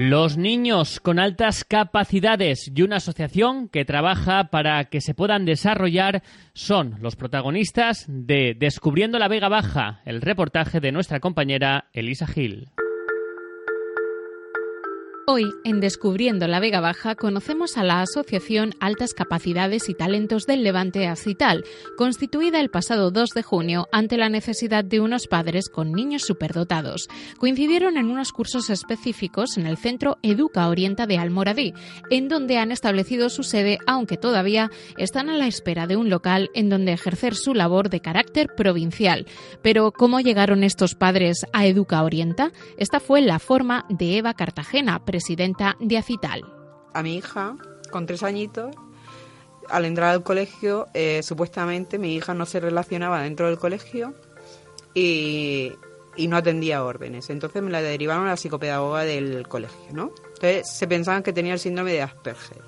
Los niños con altas capacidades y una asociación que trabaja para que se puedan desarrollar son los protagonistas de Descubriendo la Vega Baja, el reportaje de nuestra compañera Elisa Gil. Hoy, en Descubriendo la Vega Baja, conocemos a la Asociación Altas Capacidades y Talentos del Levante Acital, constituida el pasado 2 de junio ante la necesidad de unos padres con niños superdotados. Coincidieron en unos cursos específicos en el Centro Educa Orienta de Almoradí, en donde han establecido su sede, aunque todavía están a la espera de un local en donde ejercer su labor de carácter provincial. Pero, ¿cómo llegaron estos padres a Educa Orienta? Esta fue la forma de Eva Cartagena, presidenta de ACITAL. A mi hija, con tres añitos, al entrar al colegio, eh, supuestamente mi hija no se relacionaba dentro del colegio y, no atendía órdenes. Entonces me la derivaron a la psicopedagoga del colegio, ¿no? Entonces se pensaban que tenía el síndrome de Asperger.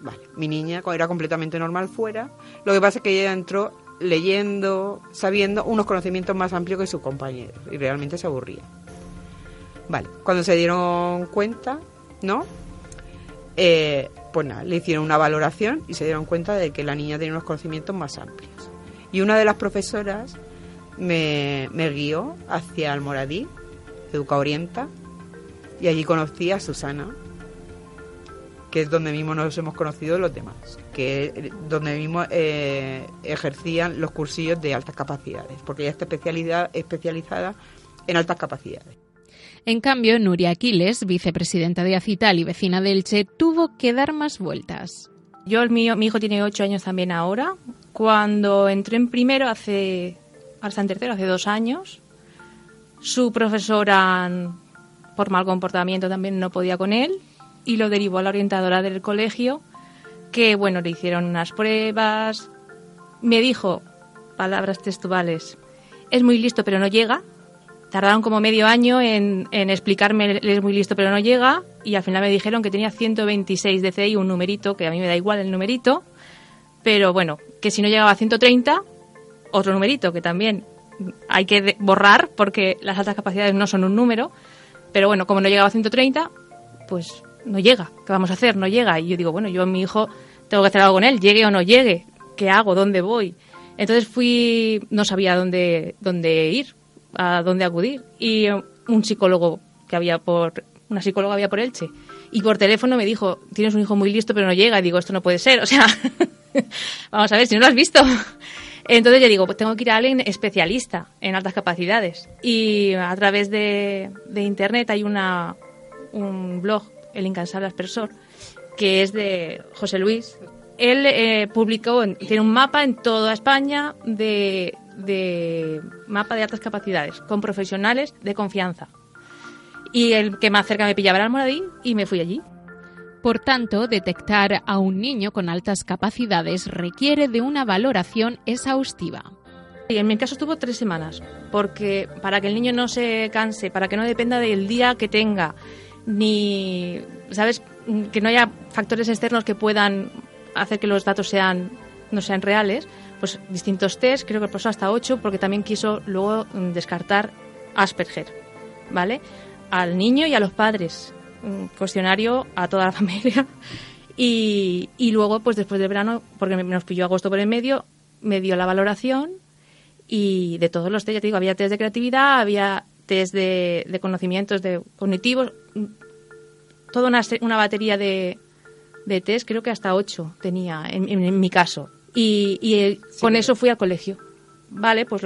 Vale, mi niña era completamente normal fuera. Lo que pasa es que ella entró leyendo, sabiendo unos conocimientos más amplios que sus compañeros y realmente se aburría. Vale, cuando se dieron cuenta, ¿no? Eh, pues nada, le hicieron una valoración y se dieron cuenta de que la niña tenía unos conocimientos más amplios. Y una de las profesoras me, guió hacia Almoradí, Educa Orienta, y allí conocí a Susana, que es donde mismo nos hemos conocido los demás, que es donde mismo eh, ejercían los cursillos de altas capacidades, porque ella está especializada en altas capacidades. En cambio, Nuria Aquiles, vicepresidenta de Acital y vecina de Elche, tuvo que dar más vueltas. Yo, el mío, mi hijo tiene ocho años también ahora. Cuando entré en primero, hace, hasta en tercero, hace dos años, su profesora, por mal comportamiento, también no podía con él y lo derivó a la orientadora del colegio, que, bueno, le hicieron unas pruebas. Me dijo, palabras textuales, es muy listo pero no llega, tardaron como medio año en, explicarme, él es muy listo pero no llega, y al final me dijeron que tenía 126 de CI, un numerito, que a mí me da igual el numerito, pero bueno, que si no llegaba a 130, otro numerito, que también hay que borrar porque las altas capacidades no son un número, pero bueno, como no llegaba a 130, pues no llega, ¿qué vamos a hacer? No llega, y yo digo, bueno, yo mi hijo tengo que hacer algo con él, llegue o no llegue, ¿qué hago? ¿Dónde voy? Entonces fui, no sabía dónde, dónde ir, a dónde acudir. Y un psicólogo que había por, una psicóloga había por Elche. Y por teléfono me dijo, tienes un hijo muy listo pero no llega. Y digo, esto no puede ser. O sea, vamos a ver, si no lo has visto. Entonces yo digo, pues tengo que ir a alguien especialista en altas capacidades. Y a través de, de internet hay una, un blog, El Incansable Aspersor, que es de José Luis. Él eh, publicó, tiene un mapa en toda España de, de mapa de altas capacidades con profesionales de confianza. Y el que más cerca me pillaba era el Moradín y me fui allí. Por tanto, detectar a un niño con altas capacidades requiere de una valoración exhaustiva. Y en mi caso estuvo tres semanas, porque para que el niño no se canse, para que no dependa del día que tenga, ni, ¿sabes? Que no haya factores externos que puedan hacer que los datos sean, no sean reales, pues distintos test, creo que pasó hasta ocho, porque también quiso luego mm, descartar Asperger, ¿vale? Al niño y a los padres, un cuestionario a toda la familia. Y, y luego, pues después del verano, porque nos pilló agosto por el medio, me dio la valoración y de todos los test, ya te digo, había test de creatividad, había test de, conocimientos de cognitivos, mm, toda una, una batería de, de test, creo que hasta ocho tenía en mi caso. Y, eh, con eso fui al colegio. Vale, pues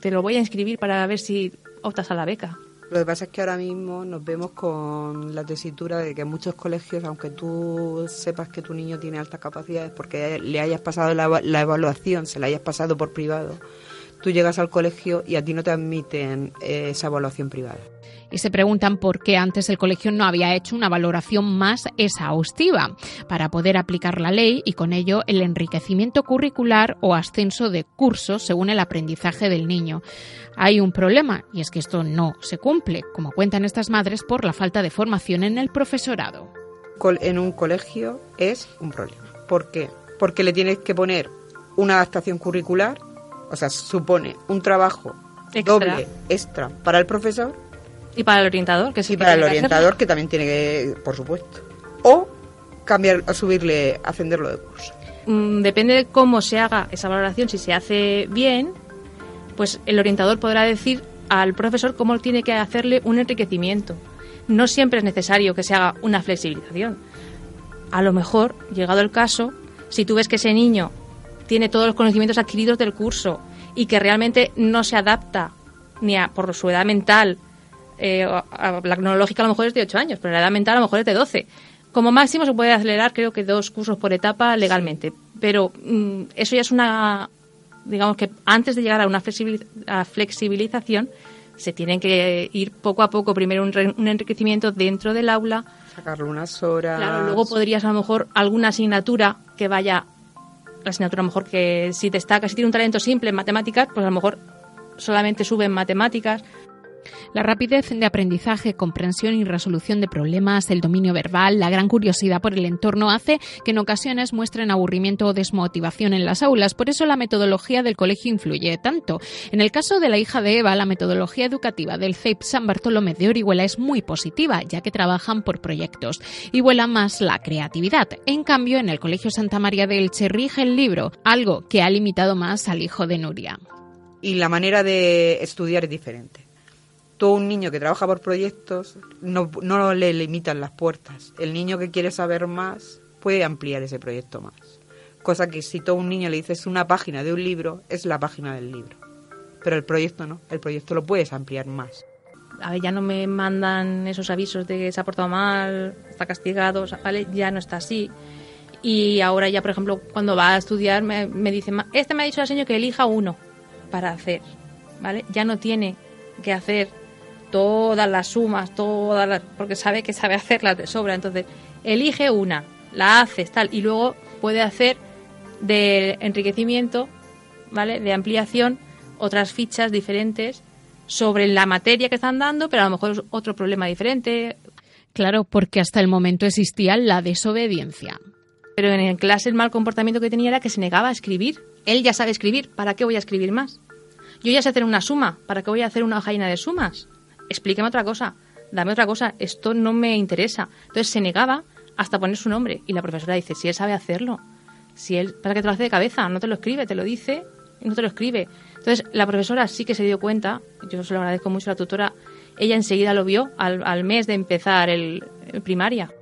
te lo voy a inscribir para ver si optas a la beca. Lo que pasa es que ahora mismo nos vemos con la tesitura de que en muchos colegios, aunque tú sepas que tu niño tiene altas capacidades porque le hayas pasado la, la evaluación, se la hayas pasado por privado, tú llegas al colegio y a ti no te admiten eh, esa evaluación privada y se preguntan por qué antes el colegio no había hecho una valoración más exhaustiva para poder aplicar la ley y con ello el enriquecimiento curricular o ascenso de cursos según el aprendizaje del niño. Hay un problema y es que esto no se cumple, como cuentan estas madres, por la falta de formación en el profesorado. En un colegio es un problema. ¿Por qué? Porque le tienes que poner una adaptación curricular, o sea, supone un trabajo doble extra para el profesor Y para el orientador, que sí. Y para el orientador, que también tiene que, por supuesto. O cambiar, subirle, ascenderlo de curso. Mm, depende de cómo se haga esa valoración, si se hace bien, pues el orientador podrá decir al profesor cómo tiene que hacerle un enriquecimiento. No siempre es necesario que se haga una flexibilización. A lo mejor, llegado el caso, si tú ves que ese niño tiene todos los conocimientos adquiridos del curso y que realmente no se adapta ni a, por su edad mental, eh, la cronológica a lo mejor es de 8 años, pero la edad mental a lo mejor es de 12. Como máximo se puede acelerar, creo que dos cursos por etapa legalmente. Pero mm, eso ya es una. Digamos que antes de llegar a una flexibilización, se tienen que ir poco a poco. Primero un, enriquecimiento dentro del aula. Sacarle unas horas. Claro, luego podrías a lo mejor alguna asignatura que vaya. La asignatura a lo mejor que si destaca, si tiene un talento simple en matemáticas, pues a lo mejor solamente sube en matemáticas la rapidez de aprendizaje, comprensión y resolución de problemas, el dominio verbal, la gran curiosidad por el entorno hace que en ocasiones muestren aburrimiento o desmotivación en las aulas. Por eso la metodología del colegio influye tanto. En el caso de la hija de Eva, la metodología educativa del CEIP San Bartolomé de Orihuela es muy positiva, ya que trabajan por proyectos y vuela más la creatividad. En cambio, en el Colegio Santa María del Elche el libro, algo que ha limitado más al hijo de Nuria. Y la manera de estudiar es diferente todo un niño que trabaja por proyectos no, no le limitan las puertas. El niño que quiere saber más puede ampliar ese proyecto más. Cosa que si todo un niño le dices una página de un libro, es la página del libro. Pero el proyecto no, el proyecto lo puedes ampliar más. A ver, ya no me mandan esos avisos de que se ha portado mal, está castigado, ¿vale? Ya no está así. Y ahora ya, por ejemplo, cuando va a estudiar me, me dice, este me ha dicho el señor que elija uno para hacer, ¿vale? Ya no tiene que hacer todas las sumas, todas las, porque sabe que sabe hacerlas de sobra. Entonces, elige una, la haces tal, y luego puede hacer de enriquecimiento, ¿vale? De ampliación, otras fichas diferentes sobre la materia que están dando, pero a lo mejor es otro problema diferente. Claro, porque hasta el momento existía la desobediencia. Pero en clase el mal comportamiento que tenía era que se negaba a escribir. Él ya sabe escribir, ¿para qué voy a escribir más? Yo ya sé hacer una suma, ¿para qué voy a hacer una hoja de sumas? Explíqueme otra cosa, dame otra cosa, esto no me interesa. Entonces se negaba hasta poner su nombre y la profesora dice, si él sabe hacerlo, si él, ¿para que te lo hace de cabeza? No te lo escribe, te lo dice y no te lo escribe. Entonces la profesora sí que se dio cuenta, yo se lo agradezco mucho a la tutora, ella enseguida lo vio al, mes de empezar el, el primaria.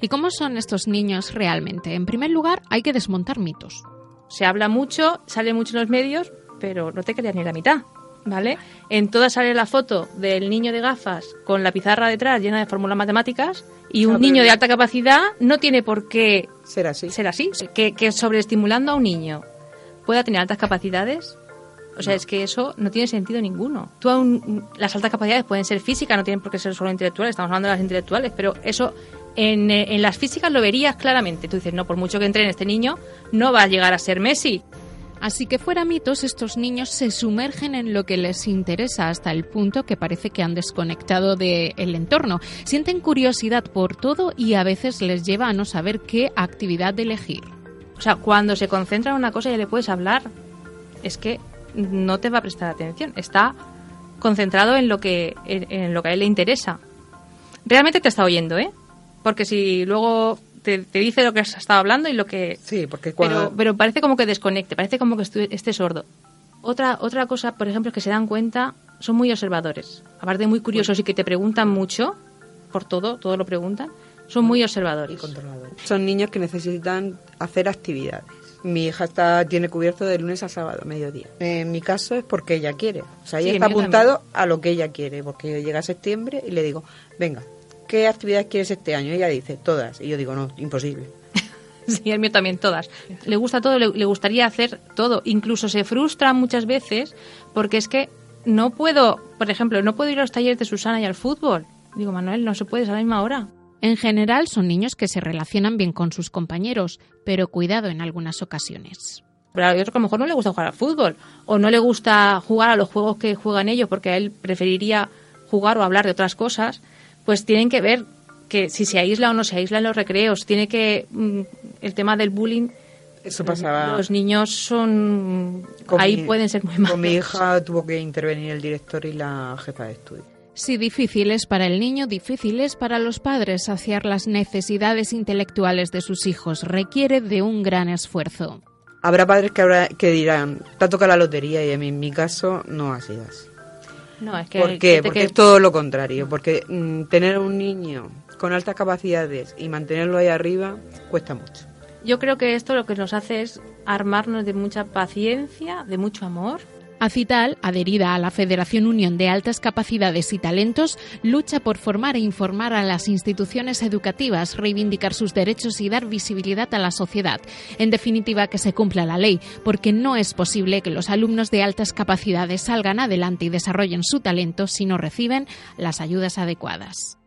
¿Y cómo son estos niños realmente? En primer lugar, hay que desmontar mitos. Se habla mucho, sale mucho en los medios, pero no te creas ni la mitad. ¿Vale? En todas sale la foto del niño de gafas con la pizarra detrás llena de fórmulas matemáticas y un niño de alta capacidad no tiene por qué ser así. Ser así. Que, que sobreestimulando a un niño pueda tener altas capacidades, o sea, es que eso no tiene sentido ninguno. Tú las altas capacidades pueden ser físicas, no tienen por qué ser solo intelectuales, estamos hablando de las intelectuales, pero eso en, en las físicas lo verías claramente. Tú dices, no, por mucho que entrene este niño, no va a llegar a ser Messi. Así que fuera mitos, estos niños se sumergen en lo que les interesa hasta el punto que parece que han desconectado del entorno. Sienten curiosidad por todo y a veces les lleva a no saber qué actividad elegir. O sea, cuando se concentra en una cosa y le puedes hablar, es que no te va a prestar atención. Está concentrado en lo que, en lo que a él le interesa. Realmente te está oyendo, ¿eh? Porque si luego te, dice lo que has estado hablando y lo que... Sí, porque cuando... Pero, parece como que desconecte, parece como que esté sordo. Otra, otra cosa, por ejemplo, es que se dan cuenta, son muy observadores. Aparte de muy curiosos y que te preguntan mucho, por todo, todo lo preguntan, son muy observadores. Y Son niños que necesitan hacer actividades. Mi hija está tiene cubierto de lunes a sábado, mediodía. En mi caso es porque ella quiere. O sea, ella está apuntado a lo que ella quiere. Porque yo llega a septiembre y le digo, venga, ¿qué actividades quieres este año? ella dice, todas. Y yo digo, no, imposible. sí, el mío también, todas. Le gusta todo, le, gustaría hacer todo. Incluso se frustra muchas veces porque es que no puedo, por ejemplo, no puedo ir a los talleres de Susana y al fútbol. Digo, Manuel, no se puede, a la misma hora. En general son niños que se relacionan bien con sus compañeros, pero cuidado en algunas ocasiones. Pero hay otro que a lo mejor no le gusta jugar al fútbol o no le gusta jugar a los juegos que juegan ellos porque él preferiría jugar o hablar de otras cosas pues tienen que ver que si se aísla o no se aísla en los recreos. Tiene que. Mm, el tema del bullying. Eso pasaba. Los niños son. ahí pueden ser muy malos. Con mi hija tuvo que intervenir el director y la jefa de estudio. Si difícil es para el niño, difícil es para los padres saciar las necesidades intelectuales de sus hijos. Requiere de un gran esfuerzo. Habrá padres que, habrá, que dirán, te ha tocado la lotería y en mi caso no ha sido así. No, es que, ¿Por qué? Porque es todo lo contrario. Porque mm, tener un niño con altas capacidades y mantenerlo ahí arriba cuesta mucho. Yo creo que esto lo que nos hace es armarnos de mucha paciencia, de mucho amor Acital, adherida a la Federación Unión de Altas Capacidades y Talentos, lucha por formar e informar a las instituciones educativas, reivindicar sus derechos y dar visibilidad a la sociedad. En definitiva, que se cumpla la ley, porque no es posible que los alumnos de altas capacidades salgan adelante y desarrollen su talento si no reciben las ayudas adecuadas.